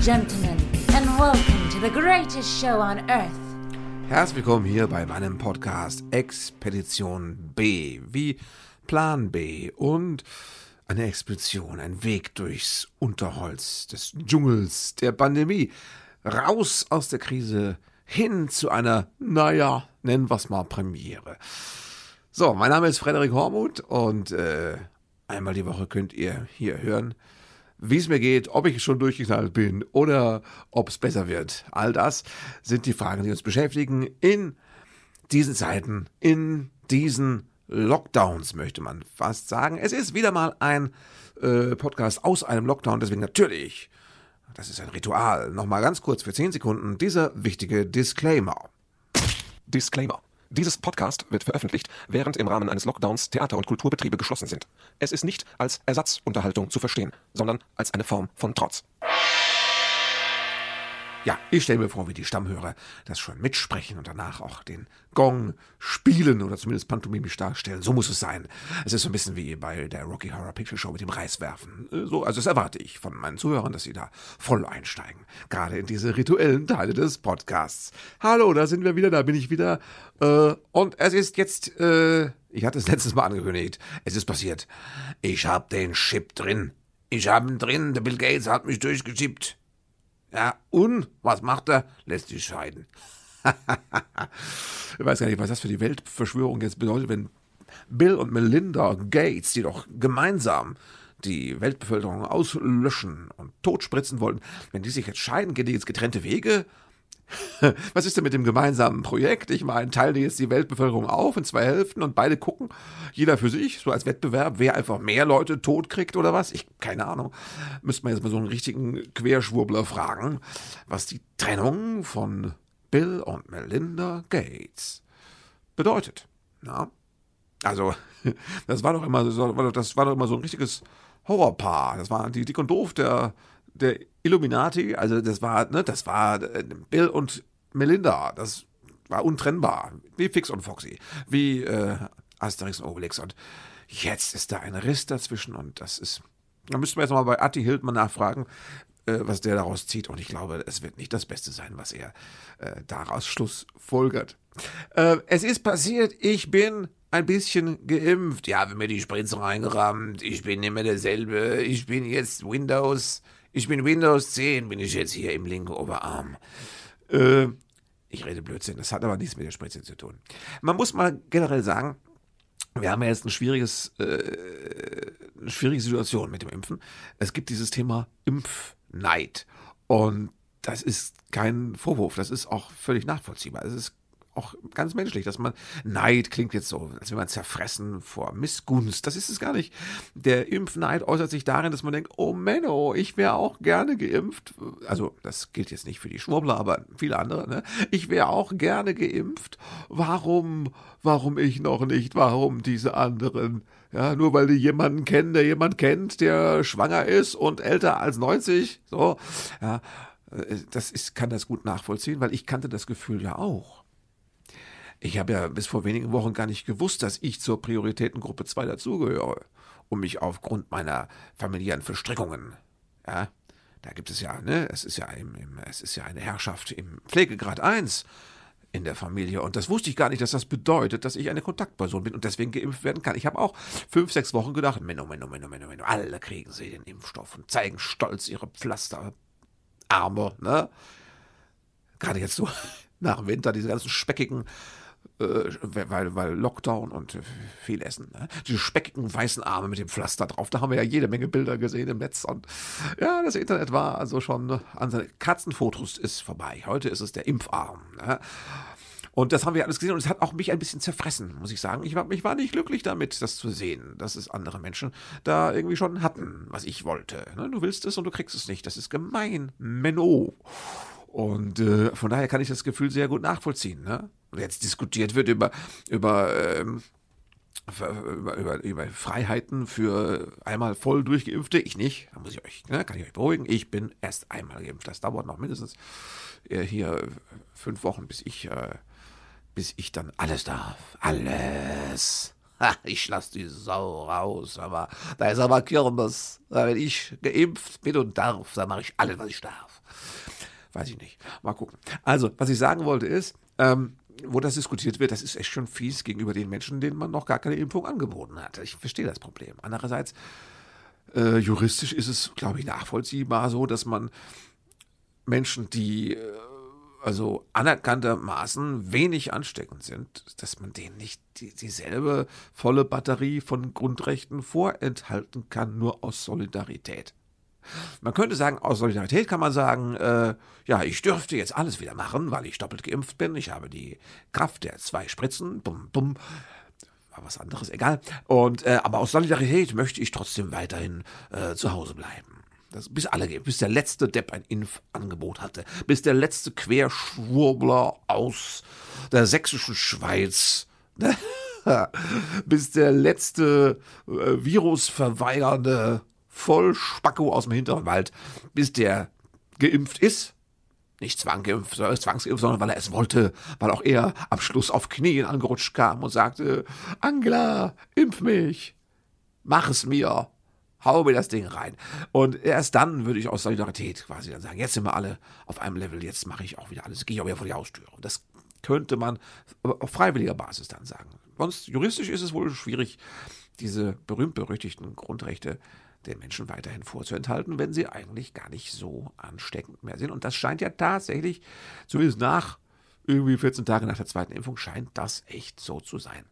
Gentlemen, and welcome to the greatest show on earth. Herzlich willkommen hier bei meinem Podcast Expedition B, wie Plan B und eine Expedition, ein Weg durchs Unterholz des Dschungels der Pandemie, raus aus der Krise hin zu einer, naja, nennen wir es mal Premiere. So, mein Name ist Frederik Hormuth und äh, einmal die Woche könnt ihr hier hören, wie es mir geht, ob ich schon durchgeknallt bin oder ob es besser wird. All das sind die Fragen, die uns beschäftigen in diesen Zeiten, in diesen Lockdowns, möchte man fast sagen. Es ist wieder mal ein äh, Podcast aus einem Lockdown, deswegen natürlich, das ist ein Ritual, nochmal ganz kurz für 10 Sekunden, dieser wichtige Disclaimer. Disclaimer. Dieses Podcast wird veröffentlicht, während im Rahmen eines Lockdowns Theater- und Kulturbetriebe geschlossen sind. Es ist nicht als Ersatzunterhaltung zu verstehen, sondern als eine Form von Trotz. Ja, ich stelle mir vor, wie die Stammhörer das schon mitsprechen und danach auch den Gong spielen oder zumindest pantomimisch darstellen. So muss es sein. Es ist so ein bisschen wie bei der Rocky Horror Picture Show mit dem Reiswerfen. So, also das erwarte ich von meinen Zuhörern, dass sie da voll einsteigen. Gerade in diese rituellen Teile des Podcasts. Hallo, da sind wir wieder, da bin ich wieder. Äh, und es ist jetzt, äh, ich hatte es letztes Mal angekündigt, es ist passiert. Ich hab den Chip drin. Ich hab ihn drin, der Bill Gates hat mich durchgechippt. Ja, und was macht er? Lässt sich scheiden. ich weiß gar nicht, was das für die Weltverschwörung jetzt bedeutet, wenn Bill und Melinda Gates, die doch gemeinsam die Weltbevölkerung auslöschen und totspritzen wollten, wenn die sich jetzt scheiden, gehen die jetzt getrennte Wege? Was ist denn mit dem gemeinsamen Projekt? Ich meine, teilen die jetzt die Weltbevölkerung auf in zwei Hälften und beide gucken, jeder für sich, so als Wettbewerb, wer einfach mehr Leute tot kriegt oder was? Ich, keine Ahnung. Müsste man jetzt mal so einen richtigen Querschwurbler fragen, was die Trennung von Bill und Melinda Gates bedeutet. Ja? Also, das war doch immer so, das war doch immer so ein richtiges Horrorpaar. Das war die Dick und Doof der der Illuminati, also das war, ne, das war äh, Bill und Melinda, das war untrennbar, wie Fix und Foxy, wie äh, Asterix und Obelix und jetzt ist da ein Riss dazwischen und das ist, da müssten wir jetzt mal bei Atti Hildmann nachfragen, äh, was der daraus zieht und ich glaube, es wird nicht das Beste sein, was er äh, daraus schlussfolgert. Äh, es ist passiert, ich bin ein bisschen geimpft. Ja, wenn mir die Spritze reingerammt, ich bin nicht mehr derselbe, ich bin jetzt Windows ich bin Windows 10, bin ich jetzt hier im linken Oberarm. Äh, ich rede Blödsinn, das hat aber nichts mit der Spritze zu tun. Man muss mal generell sagen, wir haben ja jetzt ein schwieriges, äh, eine schwierige Situation mit dem Impfen. Es gibt dieses Thema Impfneid. Und das ist kein Vorwurf, das ist auch völlig nachvollziehbar. Es ist auch ganz menschlich, dass man Neid klingt jetzt so, als wenn man zerfressen vor Missgunst. Das ist es gar nicht. Der Impfneid äußert sich darin, dass man denkt, oh Menno, ich wäre auch gerne geimpft. Also das gilt jetzt nicht für die Schwurbler, aber viele andere. Ne? Ich wäre auch gerne geimpft. Warum, warum ich noch nicht? Warum diese anderen? Ja, nur weil die jemanden kennen, der jemand kennt, der schwanger ist und älter als 90. So, ja, äh, das ist, kann das gut nachvollziehen, weil ich kannte das Gefühl ja auch. Ich habe ja bis vor wenigen Wochen gar nicht gewusst, dass ich zur Prioritätengruppe 2 dazugehöre und mich aufgrund meiner familiären Verstrickungen, ja, da gibt es ja, ne, es ist ja, im, im, es ist ja eine Herrschaft im Pflegegrad 1 in der Familie. Und das wusste ich gar nicht, dass das bedeutet, dass ich eine Kontaktperson bin und deswegen geimpft werden kann. Ich habe auch fünf, sechs Wochen gedacht, Menno, Menno, Menno, Menno, Menno, alle kriegen sie den Impfstoff und zeigen stolz ihre Pflasterarme, ne? Gerade jetzt so nach dem Winter, diese ganzen speckigen äh, weil, weil Lockdown und viel Essen. Ne? Diese speckigen weißen Arme mit dem Pflaster drauf. Da haben wir ja jede Menge Bilder gesehen im Netz. Und ja, das Internet war also schon an seine Katzenfotos ist vorbei. Heute ist es der Impfarm. Ne? Und das haben wir alles gesehen und es hat auch mich ein bisschen zerfressen, muss ich sagen. Ich war, ich war nicht glücklich damit, das zu sehen, dass es andere Menschen da irgendwie schon hatten, was ich wollte. Ne? Du willst es und du kriegst es nicht. Das ist gemein. Menno. Und äh, von daher kann ich das Gefühl sehr gut nachvollziehen. Ne? Jetzt diskutiert wird über, über, ähm, über, über, über Freiheiten für einmal voll durchgeimpfte. Ich nicht. Da muss ich euch, ne, kann ich euch beruhigen. Ich bin erst einmal geimpft. Das dauert noch mindestens äh, hier fünf Wochen, bis ich, äh, bis ich dann alles darf. Alles. Ha, ich lass die Sau raus, aber da ist aber Kirmes. Wenn ich geimpft bin und darf, dann mache ich alles, was ich darf. Weiß ich nicht. Mal gucken. Also, was ich sagen wollte ist, ähm, wo das diskutiert wird, das ist echt schon fies gegenüber den Menschen, denen man noch gar keine Impfung angeboten hat. Ich verstehe das Problem. Andererseits, äh, juristisch ist es, glaube ich, nachvollziehbar so, dass man Menschen, die äh, also anerkanntermaßen wenig ansteckend sind, dass man denen nicht die, dieselbe volle Batterie von Grundrechten vorenthalten kann, nur aus Solidarität. Man könnte sagen, aus Solidarität kann man sagen, äh, ja, ich dürfte jetzt alles wieder machen, weil ich doppelt geimpft bin. Ich habe die Kraft der zwei Spritzen. Bum, bum. War was anderes, egal. Und, äh, aber aus Solidarität möchte ich trotzdem weiterhin äh, zu Hause bleiben. Das, bis alle, bis der letzte Depp ein Impfangebot hatte, bis der letzte Querschwurbler aus der sächsischen Schweiz, bis der letzte äh, virusverweigernde Vollspacko aus dem hinteren Wald, bis der geimpft ist. Nicht zwanggeimpft, zwangsgeimpft, sondern weil er es wollte, weil auch er am Schluss auf Knien angerutscht kam und sagte, Angela, impf mich, mach es mir, hau mir das Ding rein. Und erst dann würde ich aus Solidarität quasi dann sagen, jetzt sind wir alle auf einem Level, jetzt mache ich auch wieder alles, gehe ich auch wieder vor die Haustür. Und das könnte man auf freiwilliger Basis dann sagen. Sonst juristisch ist es wohl schwierig, diese berühmt-berüchtigten Grundrechte den Menschen weiterhin vorzuenthalten, wenn sie eigentlich gar nicht so ansteckend mehr sind. Und das scheint ja tatsächlich, zumindest nach irgendwie 14 Tage nach der zweiten Impfung, scheint das echt so zu sein.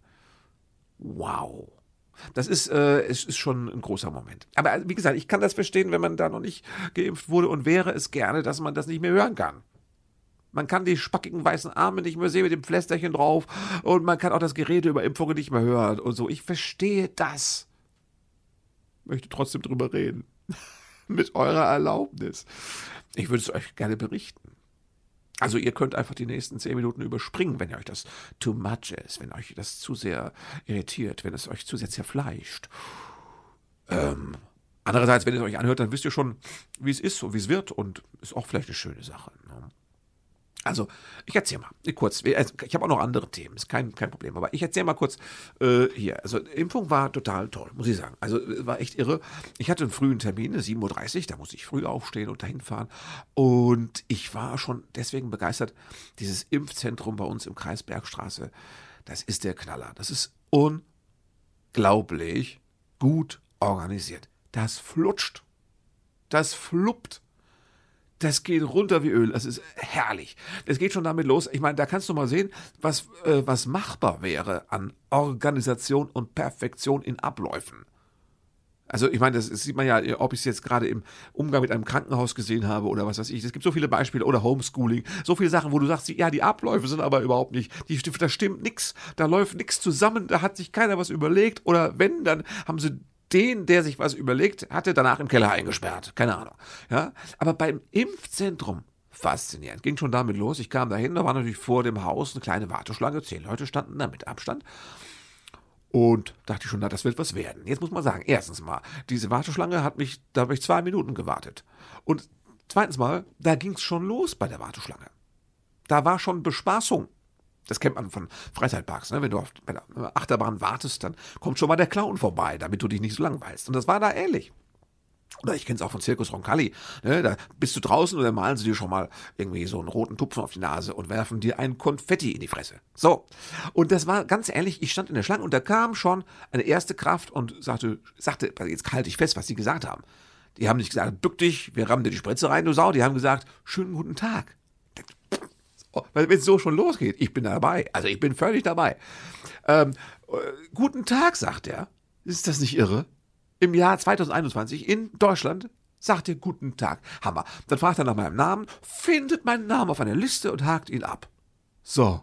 Wow. Das ist, äh, es ist schon ein großer Moment. Aber äh, wie gesagt, ich kann das verstehen, wenn man da noch nicht geimpft wurde und wäre es gerne, dass man das nicht mehr hören kann. Man kann die spackigen weißen Arme nicht mehr sehen mit dem Pflästerchen drauf und man kann auch das Gerede über Impfungen nicht mehr hören und so. Ich verstehe das möchte trotzdem drüber reden. Mit eurer Erlaubnis. Ich würde es euch gerne berichten. Also ihr könnt einfach die nächsten zehn Minuten überspringen, wenn euch das too much ist, wenn euch das zu sehr irritiert, wenn es euch zu sehr zerfleischt. Ähm, andererseits, wenn ihr es euch anhört, dann wisst ihr schon, wie es ist und wie es wird und ist auch vielleicht eine schöne Sache. Ne? Also, ich erzähle mal kurz. Also, ich habe auch noch andere Themen, ist kein, kein Problem. Aber ich erzähle mal kurz äh, hier. Also, Impfung war total toll, muss ich sagen. Also, war echt irre. Ich hatte einen frühen Termin, 7.30 Uhr, da musste ich früh aufstehen und dahin fahren. Und ich war schon deswegen begeistert. Dieses Impfzentrum bei uns im Kreis Bergstraße, das ist der Knaller. Das ist unglaublich gut organisiert. Das flutscht. Das fluppt das geht runter wie Öl. Das ist herrlich. Das geht schon damit los. Ich meine, da kannst du mal sehen, was, äh, was machbar wäre an Organisation und Perfektion in Abläufen. Also ich meine, das, sieht man ja, ob ich es jetzt gerade im Umgang mit einem Krankenhaus gesehen habe oder was weiß ich. Es gibt so viele Beispiele oder Homeschooling, so viele Sachen, wo du sagst, ja, die Abläufe sind aber überhaupt nicht, die, da stimmt nichts, da läuft nichts zusammen, da hat sich keiner was überlegt oder wenn, dann haben sie den, der sich was überlegt hatte, danach im Keller eingesperrt. Keine Ahnung. Ja? Aber beim Impfzentrum, faszinierend, ging schon damit los. Ich kam dahin, da war natürlich vor dem Haus eine kleine Warteschlange, zehn Leute standen da mit Abstand. Und dachte ich schon, na, das wird was werden. Jetzt muss man sagen, erstens mal, diese Warteschlange hat mich, da habe ich zwei Minuten gewartet. Und zweitens mal, da ging es schon los bei der Warteschlange. Da war schon Bespaßung. Das kennt man von Freizeitparks. Ne? Wenn du auf der Achterbahn wartest, dann kommt schon mal der Clown vorbei, damit du dich nicht so langweilst. Und das war da ähnlich. Oder ich kenne es auch von Circus Roncalli. Ne? Da bist du draußen und dann malen sie dir schon mal irgendwie so einen roten Tupfen auf die Nase und werfen dir ein Konfetti in die Fresse. So. Und das war ganz ehrlich, ich stand in der Schlange und da kam schon eine erste Kraft und sagte, sagte, jetzt halte ich fest, was sie gesagt haben. Die haben nicht gesagt, bück dich, wir rammen dir die Spritze rein, du Sau. Die haben gesagt, schönen guten Tag. Weil wenn es so schon losgeht, ich bin dabei. Also ich bin völlig dabei. Ähm, äh, guten Tag, sagt er. Ist das nicht irre? Im Jahr 2021 in Deutschland sagt er guten Tag. Hammer. Dann fragt er nach meinem Namen, findet meinen Namen auf einer Liste und hakt ihn ab. So.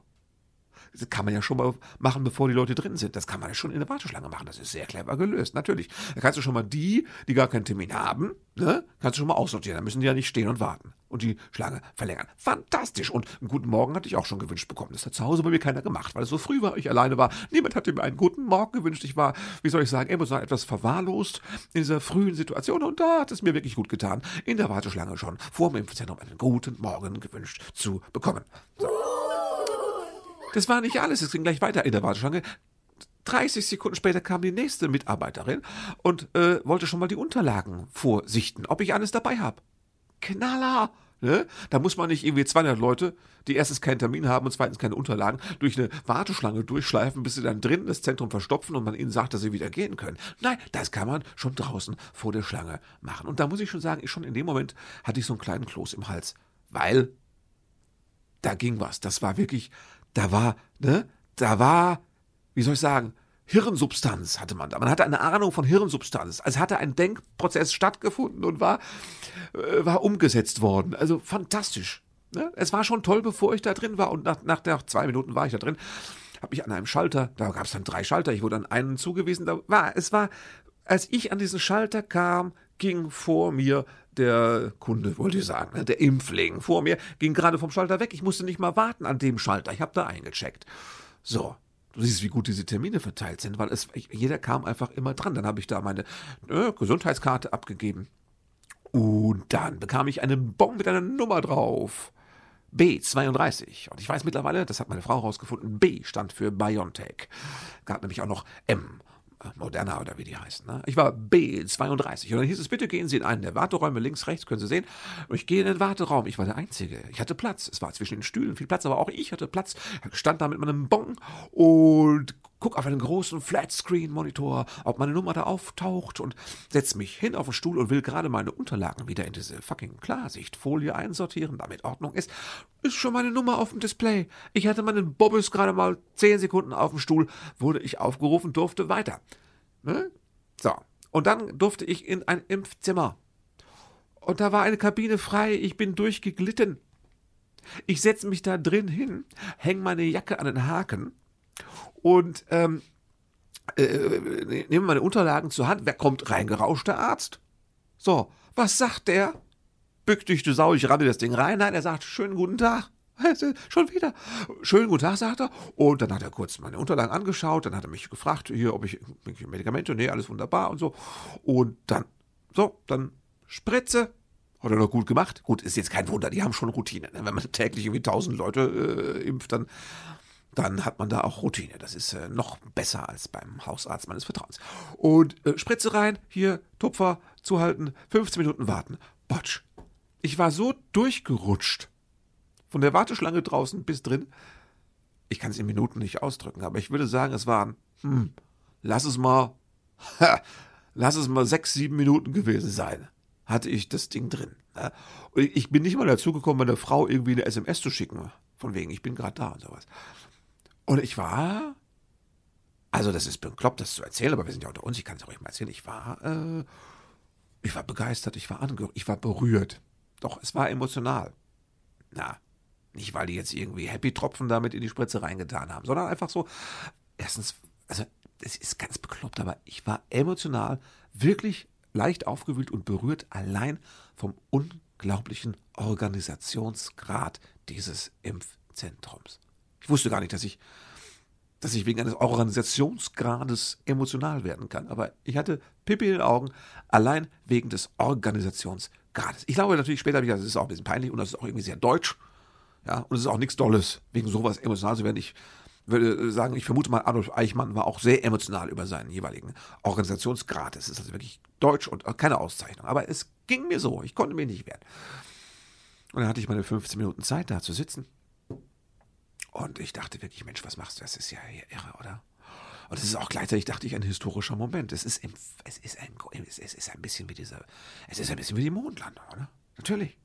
Das kann man ja schon mal machen, bevor die Leute drin sind. Das kann man ja schon in der Warteschlange machen. Das ist sehr clever gelöst, natürlich. Da kannst du schon mal die, die gar keinen Termin haben, ne, kannst du schon mal aussortieren. Da müssen die ja nicht stehen und warten und die Schlange verlängern. Fantastisch. Und einen guten Morgen hatte ich auch schon gewünscht bekommen. Das hat zu Hause bei mir keiner gemacht, weil es so früh war, ich alleine war. Niemand hatte mir einen guten Morgen gewünscht. Ich war, wie soll ich sagen, emotional etwas verwahrlost in dieser frühen Situation. Und da hat es mir wirklich gut getan, in der Warteschlange schon vor dem Impfzentrum einen guten Morgen gewünscht zu bekommen. So. Das war nicht alles. Es ging gleich weiter in der Warteschlange. 30 Sekunden später kam die nächste Mitarbeiterin und äh, wollte schon mal die Unterlagen vorsichten, ob ich alles dabei habe. Knaller! Ne? Da muss man nicht irgendwie 200 Leute, die erstens keinen Termin haben und zweitens keine Unterlagen, durch eine Warteschlange durchschleifen, bis sie dann drin das Zentrum verstopfen und man ihnen sagt, dass sie wieder gehen können. Nein, das kann man schon draußen vor der Schlange machen. Und da muss ich schon sagen, ich schon in dem Moment hatte ich so einen kleinen Kloß im Hals, weil da ging was. Das war wirklich, da war, ne, da war, wie soll ich sagen, Hirnsubstanz hatte man da. Man hatte eine Ahnung von Hirnsubstanz. Also hatte ein Denkprozess stattgefunden und war, äh, war umgesetzt worden. Also fantastisch. Ne? Es war schon toll, bevor ich da drin war. Und nach, nach, nach zwei Minuten war ich da drin. Habe mich an einem Schalter, da gab es dann drei Schalter, ich wurde an einen zugewiesen. Da war, es war, als ich an diesen Schalter kam, ging vor mir der Kunde, wollte ich sagen, ne? der Impfling vor mir, ging gerade vom Schalter weg. Ich musste nicht mal warten an dem Schalter. Ich habe da eingecheckt. So, Du siehst, wie gut diese Termine verteilt sind, weil es, jeder kam einfach immer dran. Dann habe ich da meine äh, Gesundheitskarte abgegeben. Und dann bekam ich einen Bon mit einer Nummer drauf. B32. Und ich weiß mittlerweile, das hat meine Frau herausgefunden, B stand für BioNTech. Gab nämlich auch noch M. Moderna oder wie die heißen. Ne? Ich war B32 und dann hieß es, bitte gehen Sie in einen der Warteräume, links, rechts, können Sie sehen. Und ich gehe in den Warteraum. Ich war der Einzige. Ich hatte Platz. Es war zwischen den Stühlen viel Platz, aber auch ich hatte Platz. Ich stand da mit meinem Bon und guck auf einen großen Flatscreen-Monitor, ob meine Nummer da auftaucht und setz mich hin auf den Stuhl und will gerade meine Unterlagen wieder in diese fucking Klarsichtfolie einsortieren, damit Ordnung ist. Ist schon meine Nummer auf dem Display. Ich hatte meinen Bobbes gerade mal zehn Sekunden auf dem Stuhl, wurde ich aufgerufen, durfte weiter. Ne? So. Und dann durfte ich in ein Impfzimmer. Und da war eine Kabine frei. Ich bin durchgeglitten. Ich setze mich da drin hin, hänge meine Jacke an den Haken und ähm, äh, nehme meine Unterlagen zur Hand. Wer kommt reingerauscht? Der Arzt. So, was sagt der? Bück dich, du Sau, ich ramme das Ding rein. Nein, er sagt, schönen guten Tag. Schon wieder. Schönen guten Tag, sagt er. Und dann hat er kurz meine Unterlagen angeschaut. Dann hat er mich gefragt, hier, ob ich Medikamente, nee, alles wunderbar und so. Und dann, so, dann Spritze. Hat er noch gut gemacht. Gut, ist jetzt kein Wunder, die haben schon Routine. Ne? Wenn man täglich irgendwie tausend Leute äh, impft, dann dann hat man da auch Routine. Das ist äh, noch besser als beim Hausarzt meines Vertrauens. Und äh, Spritze rein, hier, Tupfer, zuhalten, 15 Minuten warten. Botsch. Ich war so durchgerutscht. Von der Warteschlange draußen bis drin. Ich kann es in Minuten nicht ausdrücken, aber ich würde sagen, es waren, hm, lass es mal, ha, lass es mal sechs, sieben Minuten gewesen sein, hatte ich das Ding drin. Ne? Und ich bin nicht mal dazu gekommen, meiner Frau irgendwie eine SMS zu schicken. Von wegen, ich bin gerade da und sowas. Und ich war, also das ist bekloppt, das zu erzählen, aber wir sind ja unter uns, ich kann es auch mal erzählen. Ich war, äh, ich war begeistert, ich war angerührt, ich war berührt. Doch, es war emotional. Na, nicht weil die jetzt irgendwie Happy-Tropfen damit in die Spritze reingetan haben, sondern einfach so, erstens, also es ist ganz bekloppt, aber ich war emotional wirklich leicht aufgewühlt und berührt allein vom unglaublichen Organisationsgrad dieses Impfzentrums. Ich wusste gar nicht, dass ich, dass ich wegen eines Organisationsgrades emotional werden kann. Aber ich hatte Pippi in den Augen, allein wegen des Organisationsgrades. Ich glaube natürlich später, das ist auch ein bisschen peinlich und das ist auch irgendwie sehr deutsch. Ja, und es ist auch nichts Dolles, wegen sowas emotional zu werden. Ich würde sagen, ich vermute mal, Adolf Eichmann war auch sehr emotional über seinen jeweiligen Organisationsgrad. Es ist also wirklich deutsch und keine Auszeichnung. Aber es ging mir so, ich konnte mich nicht wehren. Und dann hatte ich meine 15 Minuten Zeit, da zu sitzen. Und ich dachte wirklich, Mensch, was machst du? Das ist ja irre, oder? Und es ist auch gleichzeitig, dachte ich, ein historischer Moment. Es ist, es ist, ein, es ist ein bisschen wie diese, es ist ein bisschen wie die Mondlandung, oder? Natürlich.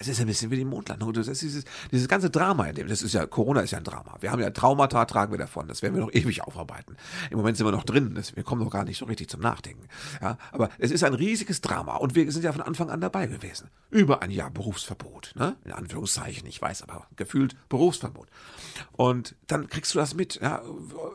Es ist ein bisschen wie die Mondlandung. Das ist dieses, dieses ganze Drama, das ist ja, Corona ist ja ein Drama. Wir haben ja Traumata, tragen wir davon. Das werden wir noch ewig aufarbeiten. Im Moment sind wir noch drin. Das, wir kommen noch gar nicht so richtig zum Nachdenken. Ja, aber es ist ein riesiges Drama. Und wir sind ja von Anfang an dabei gewesen. Über ein Jahr Berufsverbot. Ne? In Anführungszeichen. Ich weiß aber gefühlt Berufsverbot. Und dann kriegst du das mit. Ja,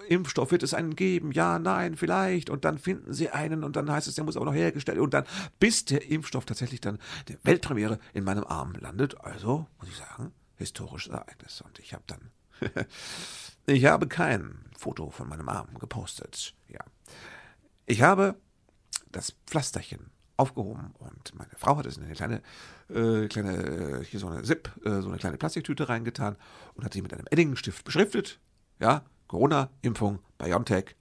Impfstoff wird es einen geben. Ja, nein, vielleicht. Und dann finden sie einen. Und dann heißt es, der muss aber noch hergestellt. Und dann, bis der Impfstoff tatsächlich dann der Weltpremiere in meinem Arm landet. Also, muss ich sagen, historisches Ereignis. Und ich habe dann, ich habe kein Foto von meinem Arm gepostet. Ja. Ich habe das Pflasterchen aufgehoben und meine Frau hat es in eine kleine, äh, kleine, hier so eine Zip, äh, so eine kleine Plastiktüte reingetan und hat sie mit einem Eddingstift beschriftet. Ja, Corona-Impfung BioNTech,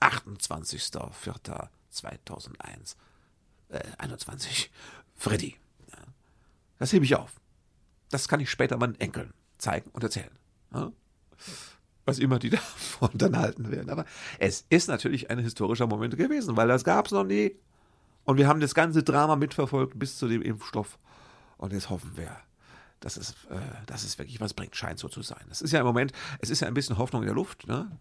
28.04.2001. Äh, 21. Freddy. Das hebe ich auf. Das kann ich später meinen Enkeln zeigen und erzählen. Ja? Was immer die davon dann halten werden. Aber es ist natürlich ein historischer Moment gewesen, weil das gab es noch nie. Und wir haben das ganze Drama mitverfolgt bis zu dem Impfstoff. Und jetzt hoffen wir, dass es, äh, dass es wirklich was bringt. Scheint so zu sein. Es ist ja im Moment, es ist ja ein bisschen Hoffnung in der Luft. Ne?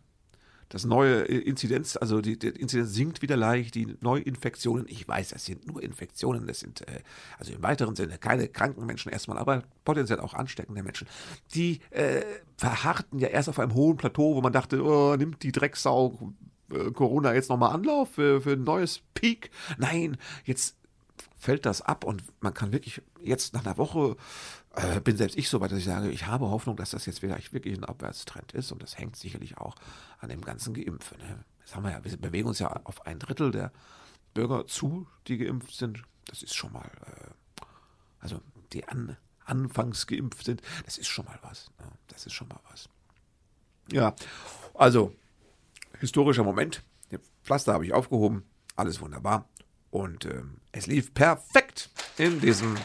Das neue Inzidenz, also die, die Inzidenz sinkt wieder leicht, die Neuinfektionen, ich weiß, das sind nur Infektionen, das sind äh, also im weiteren Sinne keine kranken Menschen erstmal, aber potenziell auch ansteckende Menschen. Die äh, verharrten ja erst auf einem hohen Plateau, wo man dachte, oh, nimmt die Drecksau äh, Corona jetzt nochmal Anlauf für, für ein neues Peak. Nein, jetzt fällt das ab und man kann wirklich jetzt nach einer Woche äh, bin selbst ich so weit, dass ich sage, ich habe Hoffnung, dass das jetzt vielleicht wirklich ein Abwärtstrend ist und das hängt sicherlich auch an dem ganzen Geimpfen. Ne? Das haben wir ja, wir bewegen uns ja auf ein Drittel der Bürger zu, die geimpft sind. Das ist schon mal, äh, also die an, anfangs geimpft sind, das ist schon mal was. Ne? Das ist schon mal was. Ja, also historischer Moment. Den Pflaster habe ich aufgehoben, alles wunderbar. Und ähm, es lief perfekt in diesem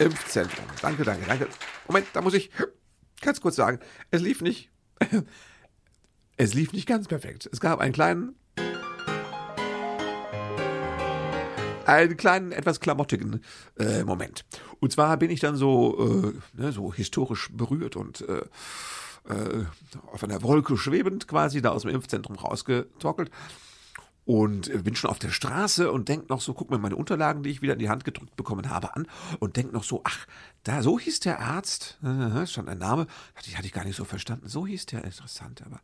Impfzentrum. Danke, danke, danke. Moment, da muss ich ganz kurz sagen, es lief nicht, es lief nicht ganz perfekt. Es gab einen kleinen, einen kleinen, etwas klamottigen äh, Moment. Und zwar bin ich dann so, äh, ne, so historisch berührt und äh, äh auf einer Wolke schwebend quasi da aus dem Impfzentrum rausgetockelt und bin schon auf der Straße und denk noch so, guck mir meine Unterlagen, die ich wieder in die Hand gedrückt bekommen habe, an und denk noch so, ach, da, so hieß der Arzt, äh, schon ein Name, hatte ich, hatte ich gar nicht so verstanden, so hieß der, interessant, aber,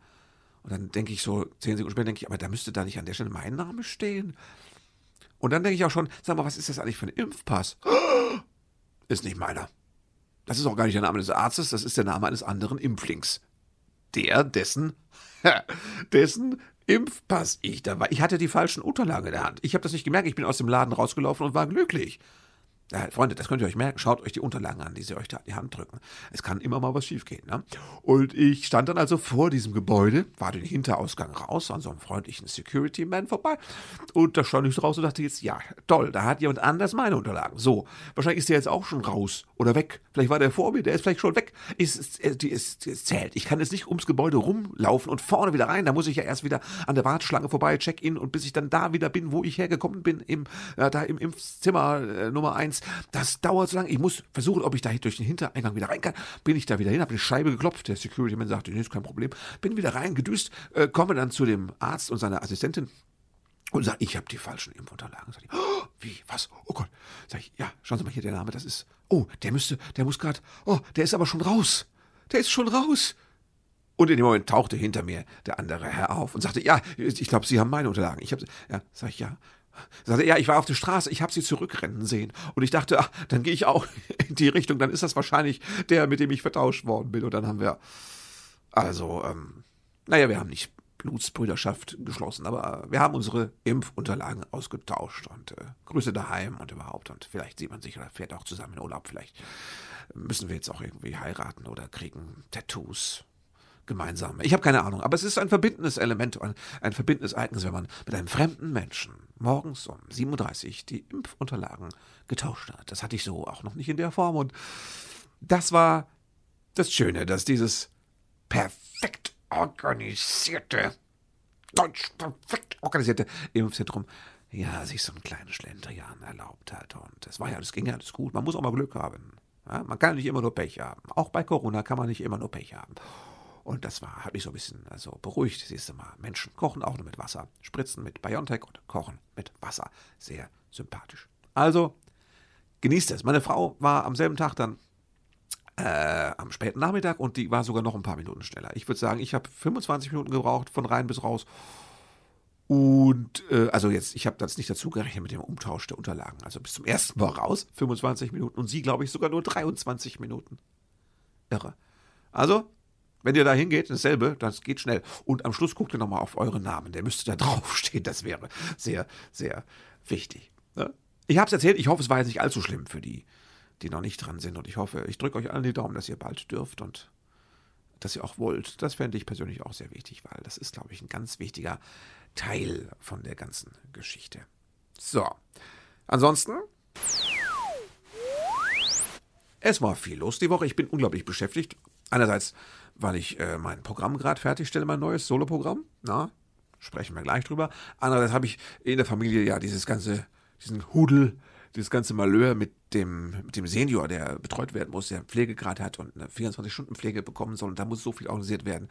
und dann denke ich so, zehn Sekunden später denke ich, aber da müsste da nicht an der Stelle mein Name stehen. Und dann denke ich auch schon, sag mal, was ist das eigentlich für ein Impfpass? Ist nicht meiner. Das ist auch gar nicht der Name des Arztes, das ist der Name eines anderen Impflings. Der, dessen, dessen Impfpass ich da war. Ich hatte die falschen Unterlagen in der Hand. Ich habe das nicht gemerkt. Ich bin aus dem Laden rausgelaufen und war glücklich. Ja, Freunde, das könnt ihr euch merken. Schaut euch die Unterlagen an, die sie euch da in die Hand drücken. Es kann immer mal was schiefgehen. Ne? Und ich stand dann also vor diesem Gebäude, war den Hinterausgang raus, an so einem freundlichen Security-Man vorbei. Und da stand ich raus und dachte jetzt, ja, toll, da hat jemand anders meine Unterlagen. So, wahrscheinlich ist der jetzt auch schon raus oder weg. Vielleicht war der vor mir, der ist vielleicht schon weg. Es, es, es, es zählt. Ich kann jetzt nicht ums Gebäude rumlaufen und vorne wieder rein. Da muss ich ja erst wieder an der Warteschlange vorbei, Check-in und bis ich dann da wieder bin, wo ich hergekommen bin, im, äh, da im Impfzimmer äh, Nummer 1 eins. Das dauert so lange. Ich muss versuchen, ob ich da durch den Hintereingang wieder rein kann. Bin ich da wieder hin, habe die Scheibe geklopft. Der Security-Man sagte, nee, ist kein Problem. Bin wieder rein, gedüst, äh, komme dann zu dem Arzt und seiner Assistentin und sage, ich habe die falschen Impfunterlagen. Sag ich, oh, wie, was? Oh Gott. Sag ich, ja, schauen Sie mal hier, der Name, das ist, oh, der müsste, der muss gerade, oh, der ist aber schon raus. Der ist schon raus. Und in dem Moment tauchte hinter mir der andere Herr auf und sagte, ja, ich glaube, Sie haben meine Unterlagen. Ich habe, ja, sag ich, ja. Sagte, ja, ich war auf der Straße, ich habe sie zurückrennen sehen. Und ich dachte, ach, dann gehe ich auch in die Richtung, dann ist das wahrscheinlich der, mit dem ich vertauscht worden bin. Und dann haben wir, also, ähm, naja, wir haben nicht Blutsbrüderschaft geschlossen, aber wir haben unsere Impfunterlagen ausgetauscht und äh, Grüße daheim und überhaupt. Und vielleicht sieht man sich oder fährt auch zusammen in Urlaub. Vielleicht müssen wir jetzt auch irgendwie heiraten oder kriegen Tattoos gemeinsam. Ich habe keine Ahnung, aber es ist ein verbindendes Element, ein, ein verbindendes Ereignis, wenn man mit einem fremden Menschen morgens um 7.30 Uhr die Impfunterlagen getauscht hat. Das hatte ich so auch noch nicht in der Form und das war das Schöne, dass dieses perfekt organisierte, deutsch perfekt organisierte Impfzentrum ja, sich so einen kleinen Schlendrian erlaubt hat. Und es war ja, das ging ja alles gut. Man muss auch mal Glück haben. Ja, man kann nicht immer nur Pech haben. Auch bei Corona kann man nicht immer nur Pech haben. Und das war, hat mich so ein bisschen also beruhigt. Siehst du mal, Menschen kochen auch nur mit Wasser, spritzen mit Biontech und kochen mit Wasser. Sehr sympathisch. Also, genießt es. Meine Frau war am selben Tag dann äh, am späten Nachmittag und die war sogar noch ein paar Minuten schneller. Ich würde sagen, ich habe 25 Minuten gebraucht von rein bis raus. Und äh, also jetzt, ich habe das nicht dazu gerechnet mit dem Umtausch der Unterlagen. Also bis zum ersten Mal raus, 25 Minuten und sie, glaube ich, sogar nur 23 Minuten. Irre. Also, wenn ihr da hingeht, dasselbe, das geht schnell. Und am Schluss guckt ihr nochmal auf euren Namen. Der müsste da draufstehen. Das wäre sehr, sehr wichtig. Ne? Ich habe es erzählt. Ich hoffe, es war jetzt nicht allzu schlimm für die, die noch nicht dran sind. Und ich hoffe, ich drücke euch allen die Daumen, dass ihr bald dürft und dass ihr auch wollt. Das fände ich persönlich auch sehr wichtig, weil das ist, glaube ich, ein ganz wichtiger Teil von der ganzen Geschichte. So. Ansonsten. Es war viel los die Woche. Ich bin unglaublich beschäftigt. Einerseits, weil ich äh, mein Programm gerade fertigstelle, mein neues Soloprogramm. Na, sprechen wir gleich drüber. Andererseits habe ich in der Familie ja dieses ganze, diesen Hudel, dieses ganze Malheur mit dem, mit dem Senior, der betreut werden muss, der Pflegegrad hat und eine 24-Stunden-Pflege bekommen soll. Und da muss so viel organisiert werden.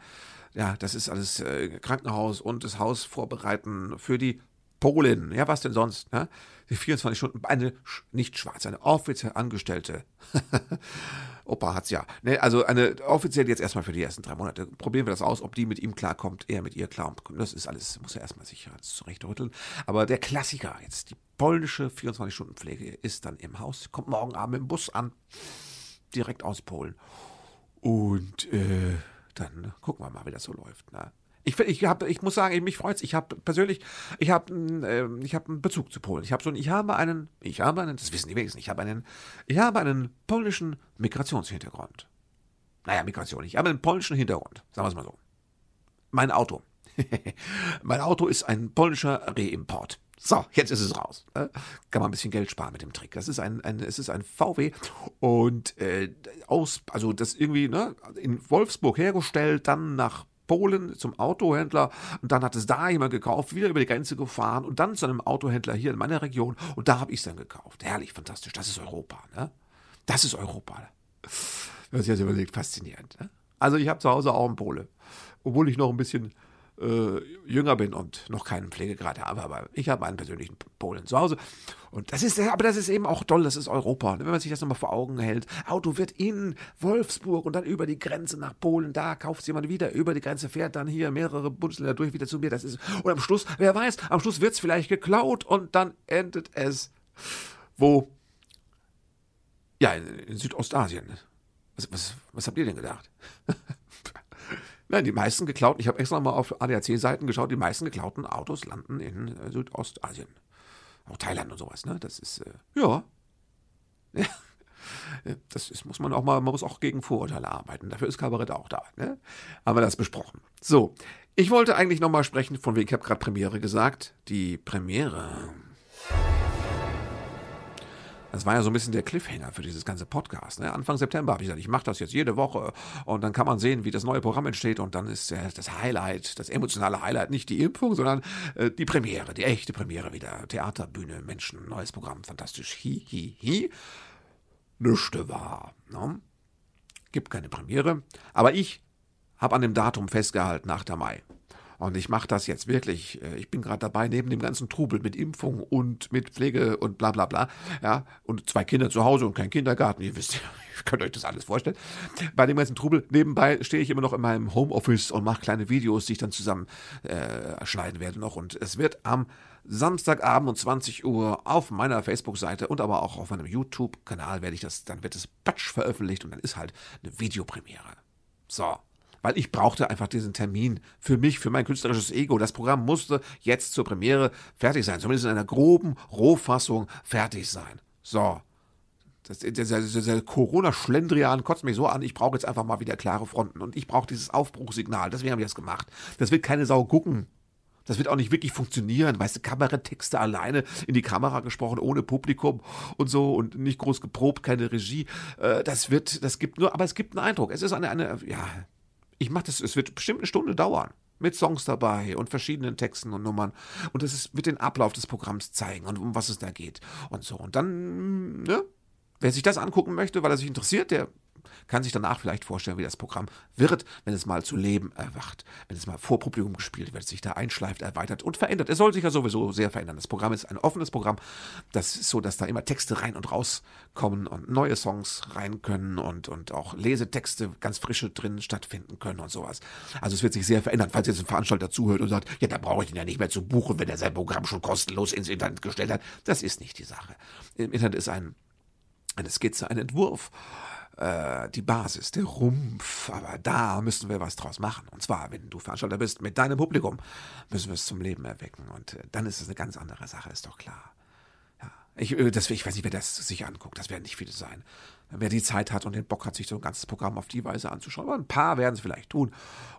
Ja, das ist alles äh, Krankenhaus und das Haus vorbereiten für die Polin. Ja, was denn sonst? Ne? Die 24 Stunden, eine nicht schwarz, eine offiziell Angestellte. Opa hat's ja. Ne, also eine offiziell jetzt erstmal für die ersten drei Monate. Probieren wir das aus, ob die mit ihm klarkommt, er mit ihr klarkommt. Das ist alles, muss er erstmal sicher zurechtrütteln. Aber der Klassiker jetzt, die polnische 24-Stunden-Pflege ist dann im Haus, kommt morgen Abend im Bus an, direkt aus Polen. Und äh, dann gucken wir mal, wie das so läuft. Ne? Ich, ich, hab, ich muss sagen, mich freut's. Ich habe persönlich, ich habe äh, hab einen Bezug zu Polen. Ich habe so, ich habe einen, ich habe einen, das wissen die wenigsten, ich habe einen, ich habe einen polnischen Migrationshintergrund. Naja, Migration, ich habe einen polnischen Hintergrund, sagen wir es mal so. Mein Auto. mein Auto ist ein polnischer Reimport. So, jetzt ist es raus. Kann man ein bisschen Geld sparen mit dem Trick. Das ist ein, ein es ist ein VW und äh, aus, also das irgendwie ne, in Wolfsburg hergestellt, dann nach Polen zum Autohändler und dann hat es da jemand gekauft, wieder über die Grenze gefahren und dann zu einem Autohändler hier in meiner Region und da habe ich es dann gekauft. Herrlich, fantastisch, das ist Europa, ne? Das ist Europa. Das ist jetzt überlegt, faszinierend. Ne? Also ich habe zu Hause auch einen Pole, obwohl ich noch ein bisschen äh, jünger bin und noch keinen Pflegegrad habe, aber ich habe einen persönlichen Polen zu Hause. Und das ist, aber das ist eben auch toll, das ist Europa. Wenn man sich das nochmal vor Augen hält, Auto wird in Wolfsburg und dann über die Grenze nach Polen, da kauft jemand wieder, über die Grenze fährt dann hier mehrere Bundesländer durch, wieder zu mir. Das ist, und am Schluss, wer weiß, am Schluss wird es vielleicht geklaut und dann endet es wo? Ja, in, in Südostasien. Was, was, was habt ihr denn gedacht? Nein, die meisten geklauten, ich habe extra mal auf ADAC-Seiten geschaut, die meisten geklauten Autos landen in äh, Südostasien. Auch Thailand und sowas, ne? Das ist, äh, ja. Das ist, muss man auch mal, man muss auch gegen Vorurteile arbeiten. Dafür ist Kabarett auch da, ne? Haben wir das besprochen. So, ich wollte eigentlich nochmal sprechen, von wegen, ich habe gerade Premiere gesagt. Die Premiere das war ja so ein bisschen der Cliffhanger für dieses ganze Podcast. Ne? Anfang September habe ich gesagt, ich mache das jetzt jede Woche und dann kann man sehen, wie das neue Programm entsteht und dann ist äh, das Highlight, das emotionale Highlight nicht die Impfung, sondern äh, die Premiere, die echte Premiere wieder. Theaterbühne, Menschen, neues Programm, fantastisch. Hi, hi, hi. Nüchte war. Ne? Gibt keine Premiere. Aber ich habe an dem Datum festgehalten, 8. Mai. Und ich mache das jetzt wirklich. Äh, ich bin gerade dabei, neben dem ganzen Trubel mit Impfung und mit Pflege und bla bla bla. Ja, und zwei Kinder zu Hause und kein Kindergarten. Ihr wisst, ihr könnt euch das alles vorstellen. Bei dem ganzen Trubel nebenbei stehe ich immer noch in meinem Homeoffice und mache kleine Videos, die ich dann zusammen äh, schneiden werde noch. Und es wird am Samstagabend um 20 Uhr auf meiner Facebook-Seite und aber auch auf meinem YouTube-Kanal werde ich das, dann wird es Batsch veröffentlicht und dann ist halt eine Videopremiere. So weil ich brauchte einfach diesen Termin für mich, für mein künstlerisches Ego. Das Programm musste jetzt zur Premiere fertig sein, zumindest in einer groben Rohfassung fertig sein. So. Das, der Corona-Schlendrian kotzt mich so an, ich brauche jetzt einfach mal wieder klare Fronten und ich brauche dieses Aufbruchsignal. Deswegen habe ich das gemacht. Das wird keine Sau gucken. Das wird auch nicht wirklich funktionieren. Weißt du, Kabaretttexte alleine in die Kamera gesprochen, ohne Publikum und so und nicht groß geprobt, keine Regie. Äh, das wird, das gibt nur, aber es gibt einen Eindruck. Es ist eine, eine, ja, ich mache das, es wird bestimmt eine Stunde dauern. Mit Songs dabei und verschiedenen Texten und Nummern. Und es wird den Ablauf des Programms zeigen und um was es da geht und so. Und dann, ne? Wer sich das angucken möchte, weil er sich interessiert, der kann sich danach vielleicht vorstellen, wie das Programm wird, wenn es mal zu Leben erwacht, wenn es mal vor Publikum gespielt wird, sich da einschleift, erweitert und verändert. Es soll sich ja sowieso sehr verändern. Das Programm ist ein offenes Programm. Das ist so, dass da immer Texte rein und raus kommen und neue Songs rein können und, und auch Lesetexte ganz frische drin stattfinden können und sowas. Also es wird sich sehr verändern. Falls jetzt ein Veranstalter zuhört und sagt, ja, da brauche ich ihn ja nicht mehr zu buchen, wenn er sein Programm schon kostenlos ins Internet gestellt hat. Das ist nicht die Sache. Im Internet ist ein, eine Skizze, ein Entwurf äh, die Basis, der Rumpf. Aber da müssen wir was draus machen. Und zwar, wenn du Veranstalter bist mit deinem Publikum, müssen wir es zum Leben erwecken. Und äh, dann ist es eine ganz andere Sache, ist doch klar. Ja, Ich, äh, das, ich weiß nicht, wer das sich anguckt. Das werden nicht viele sein. Wer die Zeit hat und den Bock hat, sich so ein ganzes Programm auf die Weise anzuschauen. Aber ein paar werden es vielleicht tun.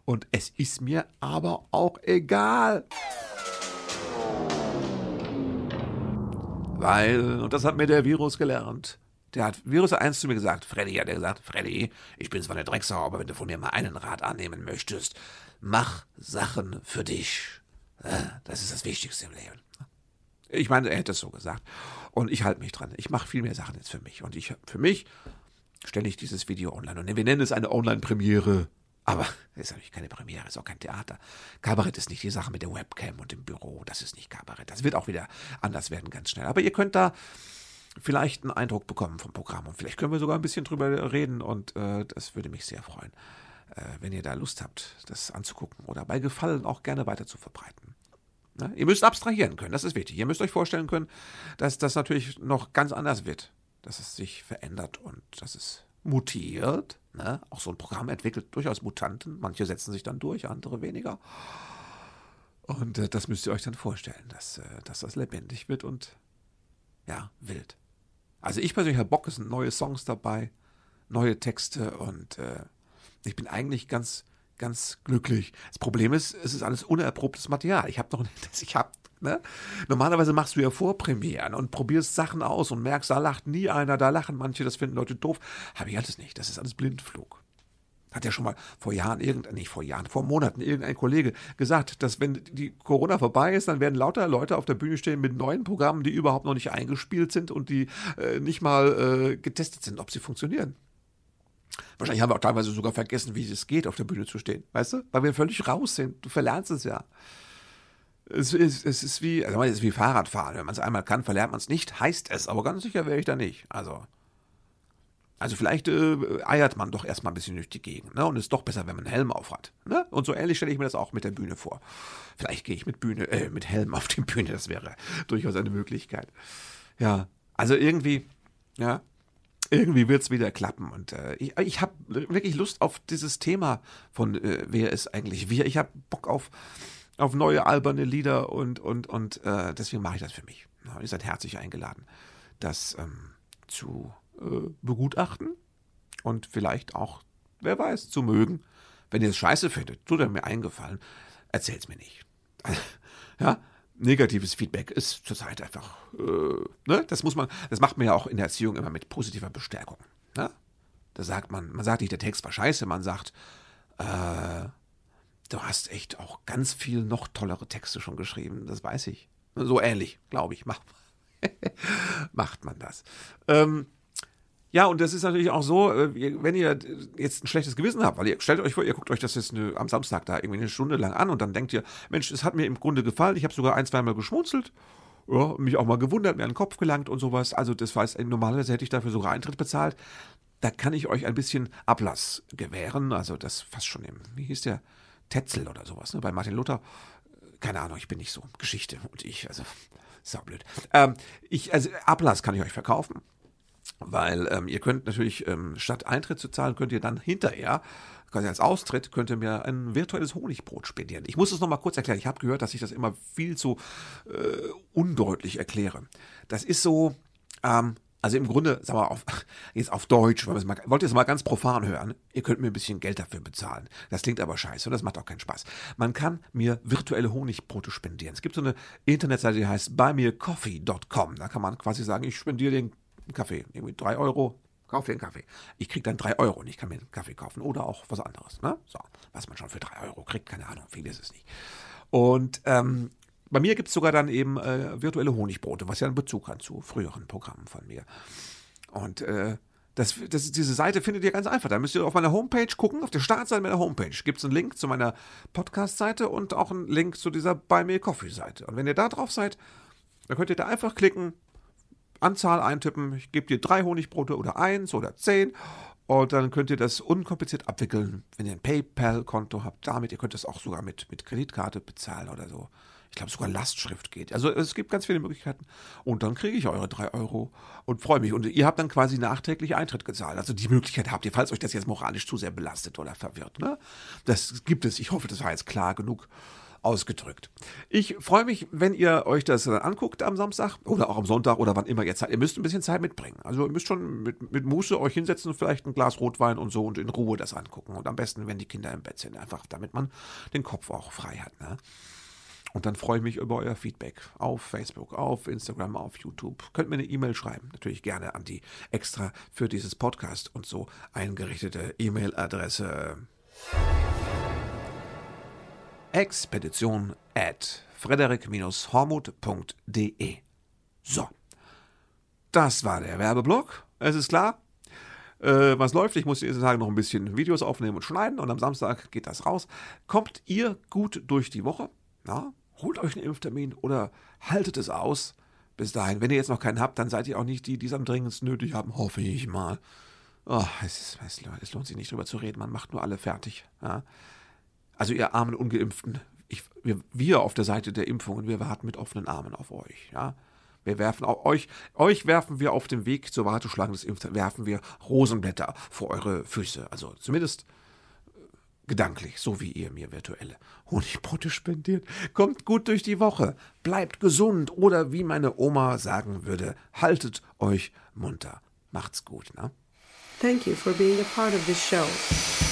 Und es ist mir aber auch egal. Weil, und das hat mir der Virus gelernt. Der hat Virus 1 zu mir gesagt, Freddy hat er gesagt, Freddy, ich bin zwar eine Drecksau, aber wenn du von mir mal einen Rat annehmen möchtest, mach Sachen für dich. Das ist das Wichtigste im Leben. Ich meine, er hätte es so gesagt. Und ich halte mich dran. Ich mache viel mehr Sachen jetzt für mich. Und ich, für mich stelle ich dieses Video online. Und wir nennen es eine Online-Premiere. Aber es ist natürlich keine Premiere, es ist auch kein Theater. Kabarett ist nicht die Sache mit der Webcam und dem Büro. Das ist nicht Kabarett. Das wird auch wieder anders werden ganz schnell. Aber ihr könnt da vielleicht einen Eindruck bekommen vom Programm. Und vielleicht können wir sogar ein bisschen drüber reden. Und äh, das würde mich sehr freuen, äh, wenn ihr da Lust habt, das anzugucken oder bei Gefallen auch gerne weiter zu verbreiten. Ne? Ihr müsst abstrahieren können, das ist wichtig. Ihr müsst euch vorstellen können, dass das natürlich noch ganz anders wird. Dass es sich verändert und dass es mutiert. Ne? Auch so ein Programm entwickelt durchaus Mutanten. Manche setzen sich dann durch, andere weniger. Und äh, das müsst ihr euch dann vorstellen, dass, äh, dass das lebendig wird und ja, wild. Also ich persönlich habe Bock, es sind neue Songs dabei, neue Texte und äh, ich bin eigentlich ganz, ganz glücklich. Das Problem ist, es ist alles unerprobtes Material. Ich habe noch nicht, ich habe Ne? Normalerweise machst du ja Vorpremieren und probierst Sachen aus und merkst, da lacht nie einer, da lachen manche, das finden Leute doof. Habe ich alles nicht. Das ist alles Blindflug. Hat ja schon mal vor Jahren, irgendein, nicht vor Jahren, vor Monaten irgendein Kollege gesagt, dass wenn die Corona vorbei ist, dann werden lauter Leute auf der Bühne stehen mit neuen Programmen, die überhaupt noch nicht eingespielt sind und die äh, nicht mal äh, getestet sind, ob sie funktionieren. Wahrscheinlich haben wir auch teilweise sogar vergessen, wie es geht, auf der Bühne zu stehen. Weißt du? Weil wir völlig raus sind. Du verlernst es ja. Es ist, es ist wie, also es ist wie Fahrradfahren. Wenn man es einmal kann, verlernt man es nicht, heißt es. Aber ganz sicher wäre ich da nicht. Also, also vielleicht äh, eiert man doch erstmal ein bisschen durch die Gegend. Ne? Und ist doch besser, wenn man einen Helm auf hat. Ne? Und so ähnlich stelle ich mir das auch mit der Bühne vor. Vielleicht gehe ich mit Bühne, äh, mit Helm auf die Bühne. Das wäre durchaus eine Möglichkeit. Ja, also irgendwie, ja, irgendwie wird es wieder klappen. Und äh, ich, ich habe wirklich Lust auf dieses Thema von äh, wer ist eigentlich wir. Ich habe Bock auf auf neue alberne Lieder und, und, und äh, deswegen mache ich das für mich. Ja, ihr seid herzlich eingeladen, das ähm, zu äh, begutachten und vielleicht auch, wer weiß, zu mögen. Wenn ihr es scheiße findet, tut er mir eingefallen, erzählt's mir nicht. ja, negatives Feedback ist zurzeit einfach, äh, ne, das muss man, das macht man ja auch in der Erziehung immer mit positiver Bestärkung. Ne? Da sagt man, man sagt nicht, der Text war scheiße, man sagt, äh, du hast echt auch ganz viel noch tollere Texte schon geschrieben, das weiß ich. So ähnlich, glaube ich, macht, macht man das. Ähm, ja, und das ist natürlich auch so, äh, wenn ihr jetzt ein schlechtes Gewissen habt, weil ihr stellt euch vor, ihr guckt euch das jetzt eine, am Samstag da irgendwie eine Stunde lang an und dann denkt ihr, Mensch, es hat mir im Grunde gefallen, ich habe sogar ein, zweimal geschmunzelt, ja, mich auch mal gewundert, mir an den Kopf gelangt und sowas. Also das heißt, normalerweise hätte ich dafür sogar Eintritt bezahlt. Da kann ich euch ein bisschen Ablass gewähren. Also das fast schon im, wie hieß der? Tetzel oder sowas, ne? bei Martin Luther. Keine Ahnung, ich bin nicht so. Geschichte und ich, also, saublöd. Ähm, ich, also, Ablass kann ich euch verkaufen. Weil ähm, ihr könnt natürlich, ähm, statt Eintritt zu zahlen, könnt ihr dann hinterher, quasi als Austritt, könnt ihr mir ein virtuelles Honigbrot spendieren. Ich muss es nochmal kurz erklären. Ich habe gehört, dass ich das immer viel zu äh, undeutlich erkläre. Das ist so, ähm, also im Grunde, sagen wir auf, jetzt auf Deutsch, weil mal, wollt ihr es mal ganz profan hören? Ihr könnt mir ein bisschen Geld dafür bezahlen. Das klingt aber scheiße und das macht auch keinen Spaß. Man kann mir virtuelle Honigbrote spendieren. Es gibt so eine Internetseite, die heißt buymeacoffee.com. Da kann man quasi sagen, ich spendiere den Kaffee. Irgendwie drei Euro, kauf dir einen Kaffee. Ich kriege dann drei Euro und ich kann mir einen Kaffee kaufen oder auch was anderes. Ne? So, was man schon für drei Euro kriegt, keine Ahnung, viel ist es nicht. Und ähm, bei mir gibt es sogar dann eben äh, virtuelle Honigbrote, was ja einen Bezug hat zu früheren Programmen von mir. Und äh, das, das, diese Seite findet ihr ganz einfach. Da müsst ihr auf meiner Homepage gucken, auf der Startseite meiner Homepage gibt es einen Link zu meiner Podcast-Seite und auch einen Link zu dieser Buy Me Coffee-Seite. Und wenn ihr da drauf seid, dann könnt ihr da einfach klicken, Anzahl eintippen. Ich gebe dir drei Honigbrote oder eins oder zehn. Und dann könnt ihr das unkompliziert abwickeln, wenn ihr ein PayPal-Konto habt. Damit, ihr könnt das auch sogar mit, mit Kreditkarte bezahlen oder so. Ich glaube, sogar Lastschrift geht. Also es gibt ganz viele Möglichkeiten. Und dann kriege ich eure drei Euro und freue mich. Und ihr habt dann quasi nachträglich Eintritt gezahlt. Also die Möglichkeit habt ihr, falls euch das jetzt moralisch zu sehr belastet oder verwirrt. Ne? Das gibt es. Ich hoffe, das war jetzt klar genug. Ausgedrückt. Ich freue mich, wenn ihr euch das anguckt am Samstag oder auch am Sonntag oder wann immer ihr Zeit. Ihr müsst ein bisschen Zeit mitbringen. Also ihr müsst schon mit, mit Muße euch hinsetzen, vielleicht ein Glas Rotwein und so und in Ruhe das angucken. Und am besten, wenn die Kinder im Bett sind, einfach damit man den Kopf auch frei hat. Ne? Und dann freue ich mich über euer Feedback auf Facebook, auf Instagram, auf YouTube. Könnt mir eine E-Mail schreiben, natürlich gerne an die extra für dieses Podcast und so eingerichtete E-Mail-Adresse expedition at frederik-hormuth.de. So, das war der Werbeblock. Es ist klar, äh, was läuft. Ich muss diese Tage noch ein bisschen Videos aufnehmen und schneiden und am Samstag geht das raus. Kommt ihr gut durch die Woche? Ja, holt euch einen Impftermin oder haltet es aus. Bis dahin, wenn ihr jetzt noch keinen habt, dann seid ihr auch nicht die, die es am dringendsten nötig haben, hoffe ich mal. Oh, es, es, es, lohnt sich nicht drüber zu reden, man macht nur alle fertig. Ja. Also ihr armen Ungeimpften, ich, wir, wir, auf der Seite der Impfungen, wir warten mit offenen Armen auf euch. Ja. Wir werfen euch, euch werfen wir auf dem Weg zur Warteschlange des Impfs, werfen wir Rosenblätter vor eure Füße. Also zumindest Gedanklich, so wie ihr mir virtuelle Honigbrote spendiert. Kommt gut durch die Woche, bleibt gesund oder wie meine Oma sagen würde, haltet euch munter. Macht's gut, ne? Thank you for being a part of this show.